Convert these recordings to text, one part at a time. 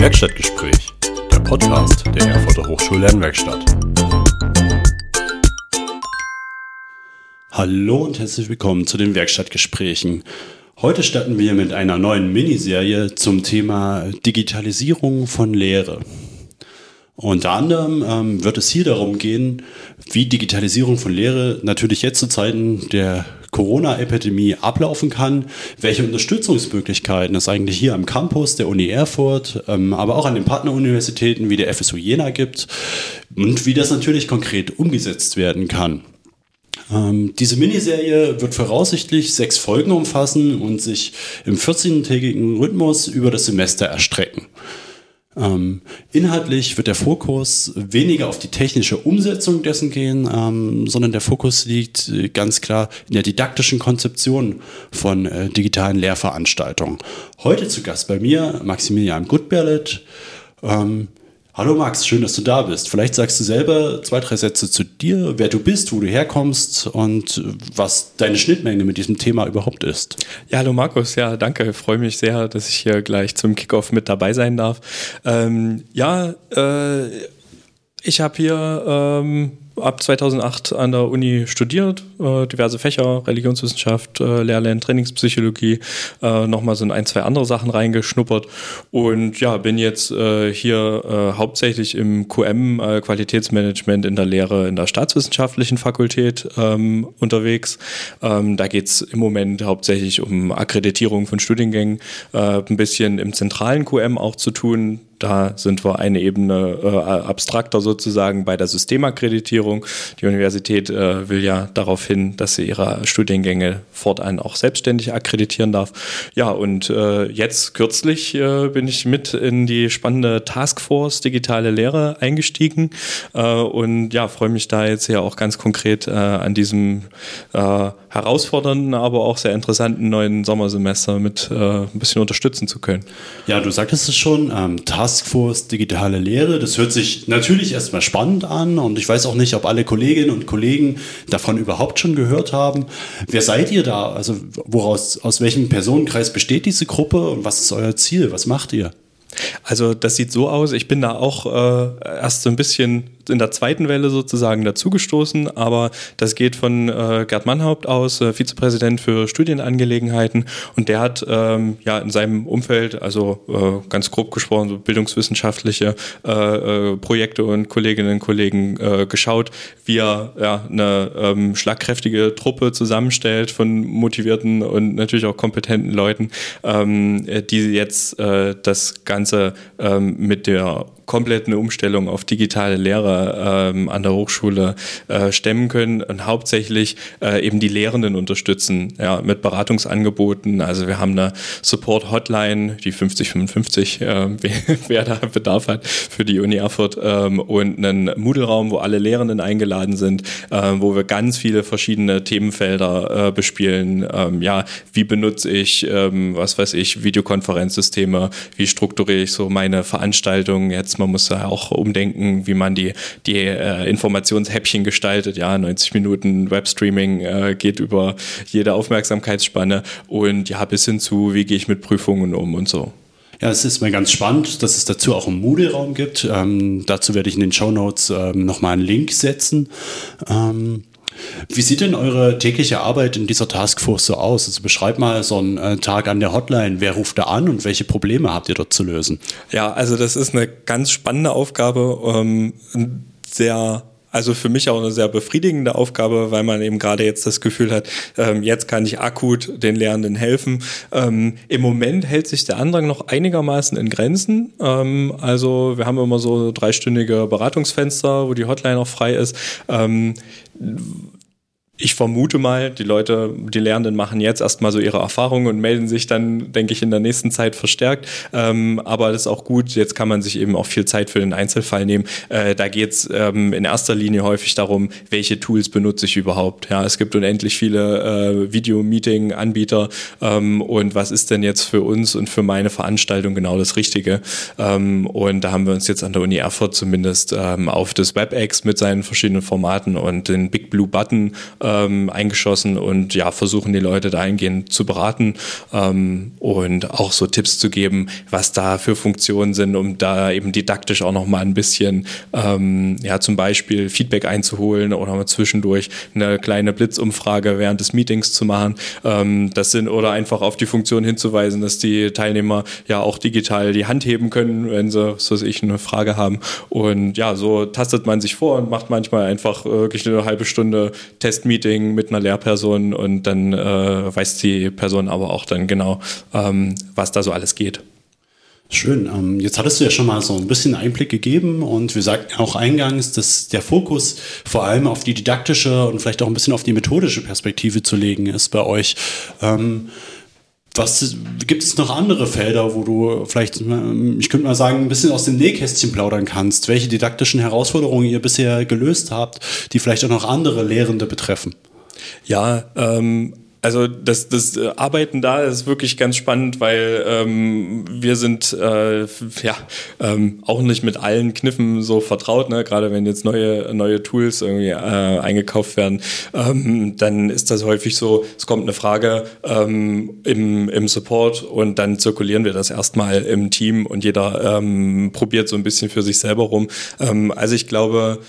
Werkstattgespräch, der Podcast der Erfurter Hochschullernwerkstatt. Hallo und herzlich willkommen zu den Werkstattgesprächen. Heute starten wir mit einer neuen Miniserie zum Thema Digitalisierung von Lehre. Unter anderem ähm, wird es hier darum gehen, wie Digitalisierung von Lehre natürlich jetzt zu Zeiten der Corona-Epidemie ablaufen kann, welche Unterstützungsmöglichkeiten es eigentlich hier am Campus der Uni Erfurt, ähm, aber auch an den Partneruniversitäten wie der FSU Jena gibt und wie das natürlich konkret umgesetzt werden kann. Ähm, diese Miniserie wird voraussichtlich sechs Folgen umfassen und sich im 14-tägigen Rhythmus über das Semester erstrecken. Ähm, inhaltlich wird der Fokus weniger auf die technische Umsetzung dessen gehen, ähm, sondern der Fokus liegt äh, ganz klar in der didaktischen Konzeption von äh, digitalen Lehrveranstaltungen. Heute zu Gast bei mir Maximilian Gutberlet. Ähm, Hallo Max, schön, dass du da bist. Vielleicht sagst du selber zwei, drei Sätze zu dir, wer du bist, wo du herkommst und was deine Schnittmenge mit diesem Thema überhaupt ist. Ja, hallo Markus, ja, danke. Ich freue mich sehr, dass ich hier gleich zum Kickoff mit dabei sein darf. Ähm, ja, äh, ich habe hier ähm, ab 2008 an der Uni studiert, äh, diverse Fächer, Religionswissenschaft, äh, Lehrlernen, Trainingspsychologie, äh, nochmal so in ein, zwei andere Sachen reingeschnuppert und ja, bin jetzt äh, hier äh, hauptsächlich im QM äh, Qualitätsmanagement in der Lehre in der Staatswissenschaftlichen Fakultät ähm, unterwegs. Ähm, da geht's im Moment hauptsächlich um Akkreditierung von Studiengängen, äh, ein bisschen im zentralen QM auch zu tun, da sind wir eine Ebene äh, abstrakter sozusagen bei der Systemakkreditierung. Die Universität äh, will ja darauf hin, dass sie ihre Studiengänge fortan auch selbstständig akkreditieren darf. Ja, und äh, jetzt kürzlich äh, bin ich mit in die spannende Taskforce Digitale Lehre eingestiegen äh, und ja, freue mich da jetzt ja auch ganz konkret äh, an diesem herausfordernden, aber auch sehr interessanten neuen Sommersemester mit ein bisschen unterstützen zu können. Ja, du sagtest es schon, ähm, Task Taskforce Digitale Lehre. Das hört sich natürlich erstmal spannend an und ich weiß auch nicht, ob alle Kolleginnen und Kollegen davon überhaupt schon gehört haben. Wer seid ihr da? Also woraus, aus welchem Personenkreis besteht diese Gruppe und was ist euer Ziel? Was macht ihr? Also das sieht so aus, ich bin da auch äh, erst so ein bisschen in der zweiten Welle sozusagen dazugestoßen, aber das geht von äh, Gerd Mannhaupt aus, äh, Vizepräsident für Studienangelegenheiten und der hat ähm, ja in seinem Umfeld, also äh, ganz grob gesprochen, so bildungswissenschaftliche äh, äh, Projekte und Kolleginnen und Kollegen äh, geschaut, wie er ja, eine ähm, schlagkräftige Truppe zusammenstellt von motivierten und natürlich auch kompetenten Leuten, ähm, die jetzt das Ganze ähm, mit der komplett eine Umstellung auf digitale Lehre ähm, an der Hochschule äh, stemmen können und hauptsächlich äh, eben die Lehrenden unterstützen, ja, mit Beratungsangeboten. Also wir haben eine Support-Hotline, die 5055, äh, wer da Bedarf hat für die Uni Erfurt ähm, und einen Moodle-Raum, wo alle Lehrenden eingeladen sind, äh, wo wir ganz viele verschiedene Themenfelder äh, bespielen. Ähm, ja, wie benutze ich, ähm, was weiß ich, Videokonferenzsysteme, wie strukturiere ich so meine Veranstaltungen jetzt man muss da auch umdenken, wie man die, die äh, Informationshäppchen gestaltet. Ja, 90 Minuten Webstreaming äh, geht über jede Aufmerksamkeitsspanne und ja, bis hin zu, wie gehe ich mit Prüfungen um und so. Ja, es ist mir ganz spannend, dass es dazu auch einen Moodle-Raum gibt. Ähm, dazu werde ich in den Show Notes ähm, nochmal einen Link setzen. Ähm, wie sieht denn eure tägliche Arbeit in dieser Taskforce so aus? Also beschreibt mal so einen äh, Tag an der Hotline. Wer ruft da an und welche Probleme habt ihr dort zu lösen? Ja, also das ist eine ganz spannende Aufgabe. Ähm, sehr also für mich auch eine sehr befriedigende Aufgabe, weil man eben gerade jetzt das Gefühl hat, ähm, jetzt kann ich akut den Lehrenden helfen. Ähm, Im Moment hält sich der Andrang noch einigermaßen in Grenzen. Ähm, also wir haben immer so dreistündige Beratungsfenster, wo die Hotline auch frei ist. Ich vermute mal, die Leute, die Lehrenden machen jetzt erstmal so ihre Erfahrungen und melden sich dann, denke ich, in der nächsten Zeit verstärkt. Ähm, aber das ist auch gut. Jetzt kann man sich eben auch viel Zeit für den Einzelfall nehmen. Äh, da geht es ähm, in erster Linie häufig darum, welche Tools benutze ich überhaupt. Ja, es gibt unendlich viele äh, Video-Meeting-Anbieter ähm, und was ist denn jetzt für uns und für meine Veranstaltung genau das Richtige? Ähm, und da haben wir uns jetzt an der Uni Erfurt zumindest ähm, auf das WebEx mit seinen verschiedenen Formaten und den Big Blue Button äh, ähm, eingeschossen und ja, versuchen die Leute dahingehend zu beraten ähm, und auch so Tipps zu geben, was da für Funktionen sind, um da eben didaktisch auch nochmal ein bisschen, ähm, ja, zum Beispiel Feedback einzuholen oder mal zwischendurch eine kleine Blitzumfrage während des Meetings zu machen. Ähm, das sind oder einfach auf die Funktion hinzuweisen, dass die Teilnehmer ja auch digital die Hand heben können, wenn sie, so ich, eine Frage haben. Und ja, so tastet man sich vor und macht manchmal einfach wirklich eine halbe Stunde Testmeeting mit einer Lehrperson und dann äh, weiß die Person aber auch dann genau, ähm, was da so alles geht. Schön. Ähm, jetzt hattest du ja schon mal so ein bisschen Einblick gegeben und wir sagten auch eingangs, dass der Fokus vor allem auf die didaktische und vielleicht auch ein bisschen auf die methodische Perspektive zu legen ist bei euch. Was gibt es noch andere Felder, wo du vielleicht, ich könnte mal sagen, ein bisschen aus dem Nähkästchen plaudern kannst? Welche didaktischen Herausforderungen ihr bisher gelöst habt, die vielleicht auch noch andere Lehrende betreffen? Ja, ähm, also das, das äh, Arbeiten da ist wirklich ganz spannend, weil ähm, wir sind äh, ja ähm, auch nicht mit allen Kniffen so vertraut, ne? gerade wenn jetzt neue, neue Tools irgendwie äh, eingekauft werden, ähm, dann ist das häufig so, es kommt eine Frage ähm, im, im Support und dann zirkulieren wir das erstmal im Team und jeder ähm, probiert so ein bisschen für sich selber rum. Ähm, also ich glaube,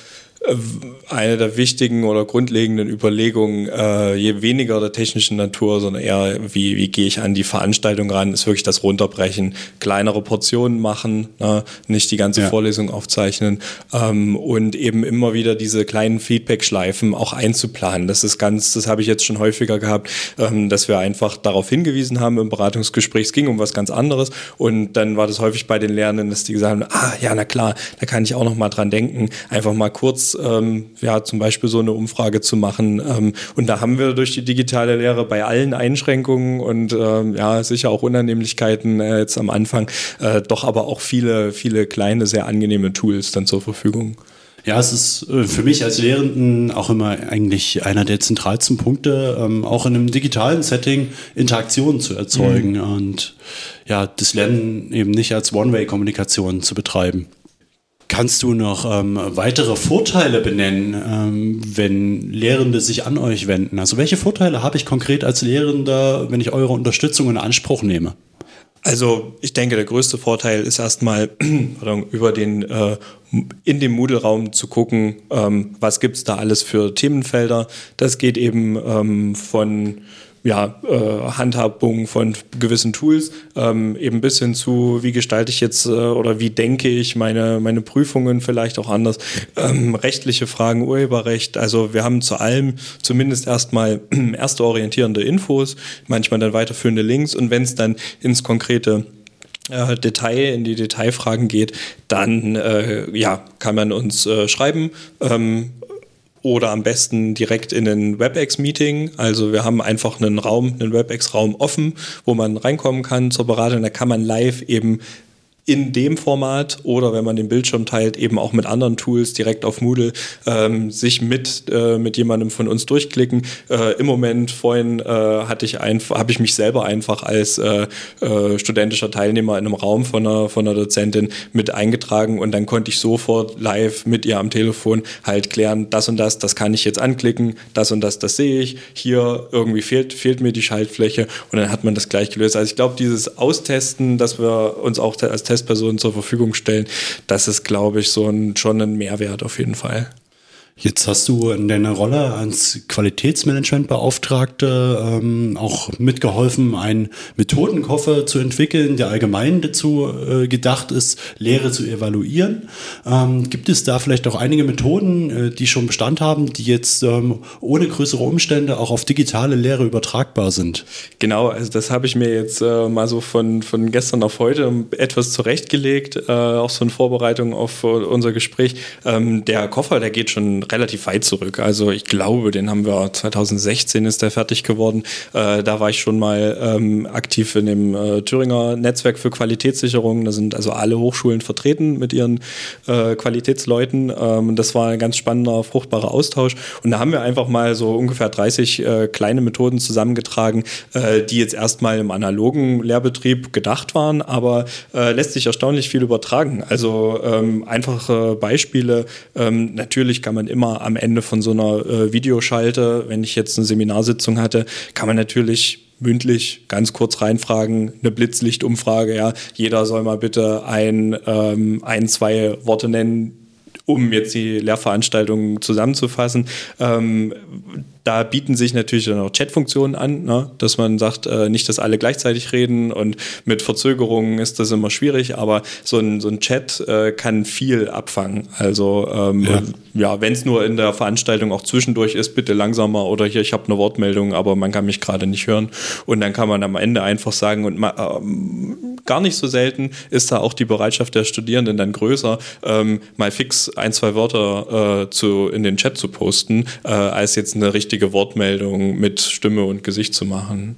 eine der wichtigen oder grundlegenden Überlegungen, äh, je weniger der technischen Natur, sondern eher, wie, wie gehe ich an die Veranstaltung ran, ist wirklich das Runterbrechen, kleinere Portionen machen, ne? nicht die ganze ja. Vorlesung aufzeichnen ähm, und eben immer wieder diese kleinen Feedback-Schleifen auch einzuplanen. Das ist ganz, das habe ich jetzt schon häufiger gehabt, ähm, dass wir einfach darauf hingewiesen haben im Beratungsgespräch, es ging um was ganz anderes und dann war das häufig bei den Lernenden, dass die gesagt haben, ah ja, na klar, da kann ich auch noch mal dran denken, einfach mal kurz ähm, ja zum Beispiel so eine Umfrage zu machen. Ähm, und da haben wir durch die digitale Lehre bei allen Einschränkungen und ähm, ja sicher auch Unannehmlichkeiten äh, jetzt am Anfang, äh, doch aber auch viele, viele kleine, sehr angenehme Tools dann zur Verfügung. Ja, es ist äh, für mich als Lehrenden auch immer eigentlich einer der zentralsten Punkte, ähm, auch in einem digitalen Setting Interaktionen zu erzeugen mhm. und ja, das Lernen eben nicht als One-Way-Kommunikation zu betreiben. Kannst du noch ähm, weitere Vorteile benennen, ähm, wenn Lehrende sich an euch wenden? Also welche Vorteile habe ich konkret als Lehrender, wenn ich eure Unterstützung in Anspruch nehme? Also ich denke, der größte Vorteil ist erstmal über den äh, in dem Moodle-Raum zu gucken, ähm, was gibt es da alles für Themenfelder. Das geht eben ähm, von ja, äh, Handhabung von gewissen Tools, ähm, eben bis hin zu, wie gestalte ich jetzt äh, oder wie denke ich meine, meine Prüfungen vielleicht auch anders, ähm, rechtliche Fragen, Urheberrecht, also wir haben zu allem zumindest erstmal erste orientierende Infos, manchmal dann weiterführende Links und wenn es dann ins konkrete äh, Detail, in die Detailfragen geht, dann äh, ja, kann man uns äh, schreiben. Ähm, oder am besten direkt in ein WebEx-Meeting. Also wir haben einfach einen Raum, einen WebEx-Raum offen, wo man reinkommen kann zur Beratung. Da kann man live eben in dem Format oder wenn man den Bildschirm teilt, eben auch mit anderen Tools direkt auf Moodle ähm, sich mit, äh, mit jemandem von uns durchklicken. Äh, Im Moment vorhin äh, hatte ich einfach, habe ich mich selber einfach als äh, äh, studentischer Teilnehmer in einem Raum von einer, von einer Dozentin mit eingetragen und dann konnte ich sofort live mit ihr am Telefon halt klären, das und das, das kann ich jetzt anklicken, das und das, das sehe ich. Hier irgendwie fehlt, fehlt mir die Schaltfläche und dann hat man das gleich gelöst. Also ich glaube, dieses Austesten, dass wir uns auch als Testpersonen zur Verfügung stellen, das ist, glaube ich, so ein, schon ein Mehrwert auf jeden Fall. Jetzt hast du in deiner Rolle als Qualitätsmanagementbeauftragte ähm, auch mitgeholfen, einen Methodenkoffer zu entwickeln, der allgemein dazu äh, gedacht ist, Lehre zu evaluieren. Ähm, gibt es da vielleicht auch einige Methoden, äh, die schon Bestand haben, die jetzt ähm, ohne größere Umstände auch auf digitale Lehre übertragbar sind? Genau, also das habe ich mir jetzt äh, mal so von, von gestern auf heute etwas zurechtgelegt, äh, auch so in Vorbereitung auf unser Gespräch. Ähm, der Koffer, der geht schon relativ weit zurück. Also ich glaube, den haben wir 2016 ist der fertig geworden. Äh, da war ich schon mal ähm, aktiv in dem äh, Thüringer Netzwerk für Qualitätssicherung. Da sind also alle Hochschulen vertreten mit ihren äh, Qualitätsleuten. Ähm, das war ein ganz spannender, fruchtbarer Austausch. Und da haben wir einfach mal so ungefähr 30 äh, kleine Methoden zusammengetragen, äh, die jetzt erstmal im analogen Lehrbetrieb gedacht waren, aber äh, lässt sich erstaunlich viel übertragen. Also ähm, einfache Beispiele. Ähm, natürlich kann man immer am Ende von so einer äh, Videoschalte, wenn ich jetzt eine Seminarsitzung hatte, kann man natürlich mündlich ganz kurz reinfragen, eine Blitzlichtumfrage, ja, jeder soll mal bitte ein, ähm, ein, zwei Worte nennen, um jetzt die Lehrveranstaltung zusammenzufassen. Ähm, da bieten sich natürlich dann auch Chatfunktionen an, ne? dass man sagt, äh, nicht, dass alle gleichzeitig reden und mit Verzögerungen ist das immer schwierig, aber so ein, so ein Chat äh, kann viel abfangen. Also ähm, ja, ja wenn es nur in der Veranstaltung auch zwischendurch ist, bitte langsamer oder hier, ich habe eine Wortmeldung, aber man kann mich gerade nicht hören. Und dann kann man am Ende einfach sagen, und ähm, gar nicht so selten ist da auch die Bereitschaft der Studierenden dann größer, ähm, mal fix ein, zwei Wörter äh, zu, in den Chat zu posten, äh, als jetzt eine richtige richtige Wortmeldung mit Stimme und Gesicht zu machen.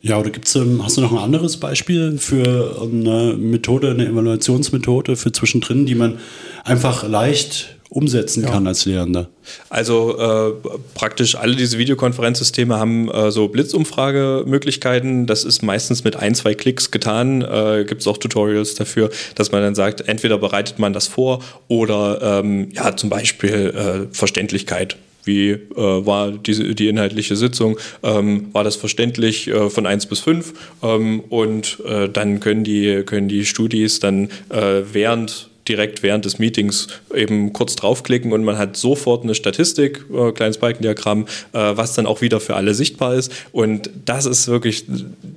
Ja, oder gibt's, ähm, hast du noch ein anderes Beispiel für eine Methode, eine Evaluationsmethode für zwischendrin, die man einfach leicht umsetzen kann als Lehrender? Also äh, praktisch alle diese Videokonferenzsysteme haben äh, so Blitzumfragemöglichkeiten. Das ist meistens mit ein, zwei Klicks getan. Äh, Gibt es auch Tutorials dafür, dass man dann sagt, entweder bereitet man das vor oder ähm, ja zum Beispiel äh, Verständlichkeit wie äh, war die, die inhaltliche Sitzung, ähm, war das verständlich äh, von 1 bis 5 ähm, und äh, dann können die, können die Studis dann äh, während direkt während des Meetings eben kurz draufklicken und man hat sofort eine Statistik, äh, kleines Balkendiagramm, äh, was dann auch wieder für alle sichtbar ist. Und das ist wirklich,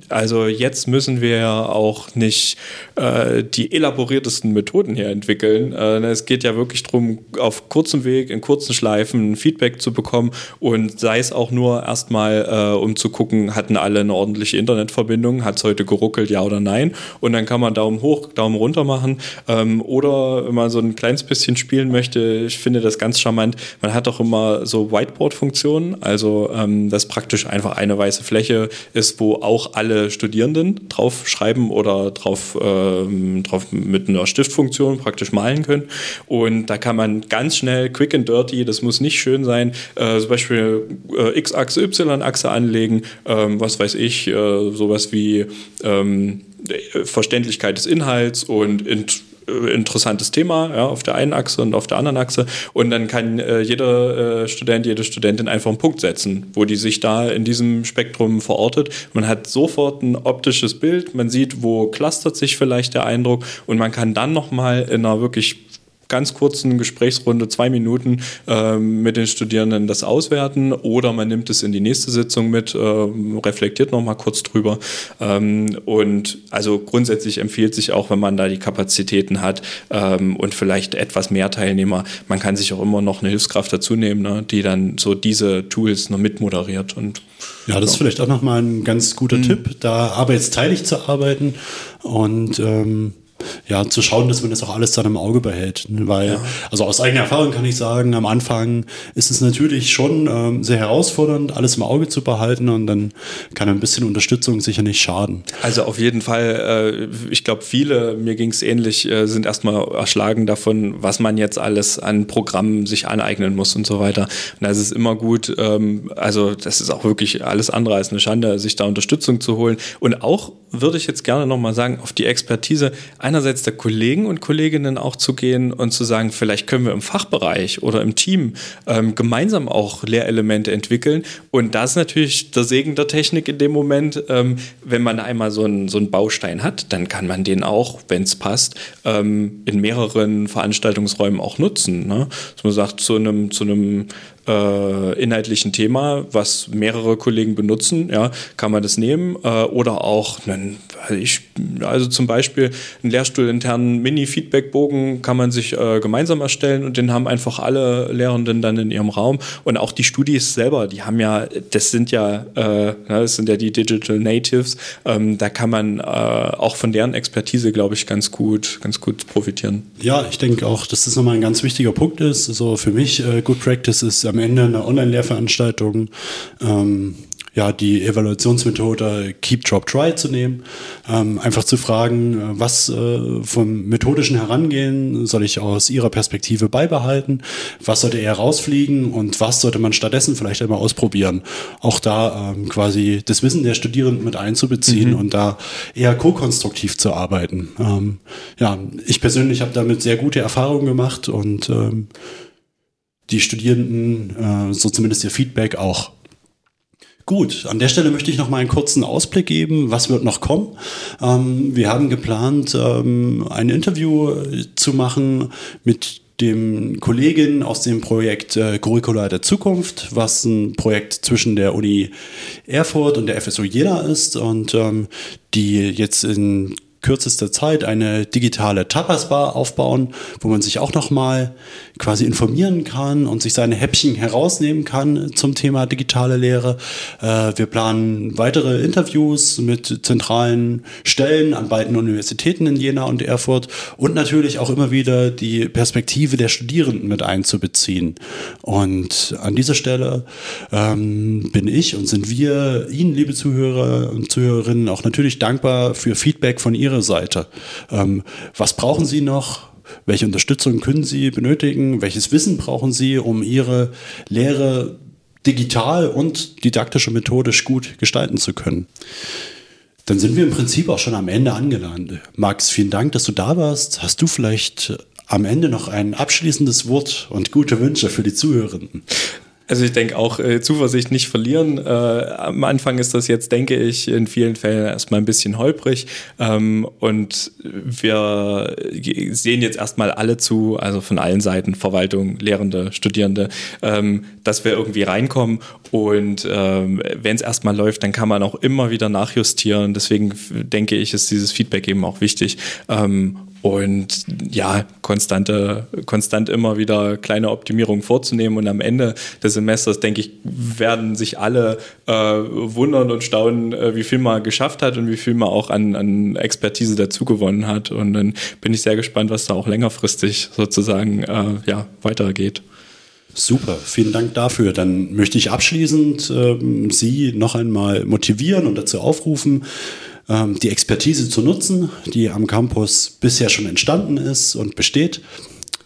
also jetzt müssen wir ja auch nicht äh, die elaboriertesten Methoden hier entwickeln. Äh, es geht ja wirklich darum, auf kurzem Weg, in kurzen Schleifen Feedback zu bekommen und sei es auch nur erstmal, äh, um zu gucken, hatten alle eine ordentliche Internetverbindung, hat es heute geruckelt, ja oder nein. Und dann kann man Daumen hoch, Daumen runter machen ähm, oder wenn man so ein kleines bisschen spielen möchte, ich finde das ganz charmant. Man hat auch immer so Whiteboard-Funktionen, also ähm, das praktisch einfach eine weiße Fläche ist, wo auch alle Studierenden drauf schreiben oder drauf, ähm, drauf mit einer Stiftfunktion praktisch malen können. Und da kann man ganz schnell, quick and dirty, das muss nicht schön sein, äh, zum Beispiel äh, X-Achse, Y-Achse anlegen, ähm, was weiß ich, äh, sowas wie ähm, Verständlichkeit des Inhalts und interessantes Thema ja, auf der einen Achse und auf der anderen Achse. Und dann kann äh, jeder äh, Student, jede Studentin einfach einen Punkt setzen, wo die sich da in diesem Spektrum verortet. Man hat sofort ein optisches Bild, man sieht, wo clustert sich vielleicht der Eindruck und man kann dann nochmal in einer wirklich ganz kurzen Gesprächsrunde, zwei Minuten ähm, mit den Studierenden das auswerten oder man nimmt es in die nächste Sitzung mit, äh, reflektiert nochmal kurz drüber. Ähm, und also grundsätzlich empfiehlt sich auch, wenn man da die Kapazitäten hat ähm, und vielleicht etwas mehr Teilnehmer, man kann sich auch immer noch eine Hilfskraft dazu nehmen, ne, die dann so diese Tools noch mitmoderiert. Und, ja, das ist vielleicht auch nochmal ein ganz guter mhm. Tipp, da arbeitsteilig zu arbeiten und ähm ja, zu schauen, dass man das auch alles dann im Auge behält. Weil, ja. also aus eigener Erfahrung kann ich sagen, am Anfang ist es natürlich schon ähm, sehr herausfordernd, alles im Auge zu behalten und dann kann ein bisschen Unterstützung sicher nicht schaden. Also auf jeden Fall, äh, ich glaube, viele, mir ging es ähnlich, äh, sind erstmal erschlagen davon, was man jetzt alles an Programmen sich aneignen muss und so weiter. Und da ist es immer gut, ähm, also das ist auch wirklich alles andere als eine Schande, sich da Unterstützung zu holen. Und auch würde ich jetzt gerne nochmal sagen, auf die Expertise einerseits der Kollegen und Kolleginnen auch zu gehen und zu sagen, vielleicht können wir im Fachbereich oder im Team ähm, gemeinsam auch Lehrelemente entwickeln. Und das ist natürlich der Segen der Technik in dem Moment. Ähm, wenn man einmal so einen, so einen Baustein hat, dann kann man den auch, wenn es passt, ähm, in mehreren Veranstaltungsräumen auch nutzen. Ne? Dass man sagt, zu einem, zu einem äh, inhaltlichen Thema, was mehrere Kollegen benutzen, ja, kann man das nehmen. Äh, oder auch, einen, ich, also zum Beispiel einen lehrstuhlinternen Mini-Feedback-Bogen kann man sich äh, gemeinsam erstellen und den haben einfach alle Lehrenden dann in ihrem Raum. Und auch die Studis selber, die haben ja, das sind ja, äh, das sind ja die Digital Natives, ähm, da kann man äh, auch von deren Expertise, glaube ich, ganz gut, ganz gut profitieren. Ja, ich denke auch, dass das nochmal ein ganz wichtiger Punkt ist. So für mich, äh, Good Practice ist am Ende eine Online-Lehrveranstaltung ähm, ja, die Evaluationsmethode Keep, Drop, Try zu nehmen. Ähm, einfach zu fragen, äh, was äh, vom methodischen Herangehen soll ich aus Ihrer Perspektive beibehalten? Was sollte eher rausfliegen und was sollte man stattdessen vielleicht einmal ausprobieren? Auch da ähm, quasi das Wissen der Studierenden mit einzubeziehen mhm. und da eher ko-konstruktiv zu arbeiten. Ähm, ja, ich persönlich habe damit sehr gute Erfahrungen gemacht und ähm, die Studierenden, äh, so zumindest ihr Feedback auch. Gut, an der Stelle möchte ich noch mal einen kurzen Ausblick geben, was wird noch kommen. Ähm, wir haben geplant, ähm, ein Interview zu machen mit dem Kollegen aus dem Projekt äh, Curricula der Zukunft, was ein Projekt zwischen der Uni Erfurt und der FSU Jena ist und ähm, die jetzt in kürzester Zeit eine digitale Tapas-Bar aufbauen, wo man sich auch nochmal quasi informieren kann und sich seine Häppchen herausnehmen kann zum Thema digitale Lehre. Äh, wir planen weitere Interviews mit zentralen Stellen an beiden Universitäten in Jena und Erfurt und natürlich auch immer wieder die Perspektive der Studierenden mit einzubeziehen. Und an dieser Stelle ähm, bin ich und sind wir Ihnen, liebe Zuhörer und Zuhörerinnen, auch natürlich dankbar für Feedback von Ihrer Seite. Ähm, was brauchen Sie noch? Welche Unterstützung können Sie benötigen? Welches Wissen brauchen Sie, um Ihre Lehre digital und didaktisch und methodisch gut gestalten zu können? Dann sind wir im Prinzip auch schon am Ende angelandet. Max, vielen Dank, dass du da warst. Hast du vielleicht am Ende noch ein abschließendes Wort und gute Wünsche für die Zuhörenden? Also ich denke auch äh, Zuversicht nicht verlieren. Äh, am Anfang ist das jetzt, denke ich, in vielen Fällen erstmal ein bisschen holprig. Ähm, und wir sehen jetzt erstmal alle zu, also von allen Seiten, Verwaltung, Lehrende, Studierende, ähm, dass wir irgendwie reinkommen. Und ähm, wenn es erstmal läuft, dann kann man auch immer wieder nachjustieren. Deswegen denke ich, ist dieses Feedback eben auch wichtig. Und ja, konstante, konstant immer wieder kleine Optimierungen vorzunehmen. Und am Ende des Semesters, denke ich, werden sich alle äh, wundern und staunen, äh, wie viel man geschafft hat und wie viel man auch an, an Expertise dazugewonnen hat. Und dann bin ich sehr gespannt, was da auch längerfristig sozusagen äh, ja, weitergeht. Super, vielen Dank dafür. Dann möchte ich abschließend äh, Sie noch einmal motivieren und dazu aufrufen, die Expertise zu nutzen, die am Campus bisher schon entstanden ist und besteht.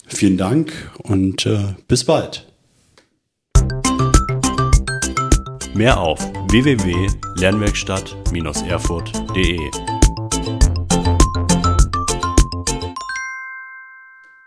Vielen Dank und äh, bis bald. Mehr auf www.lernwerkstatt-erfurt.de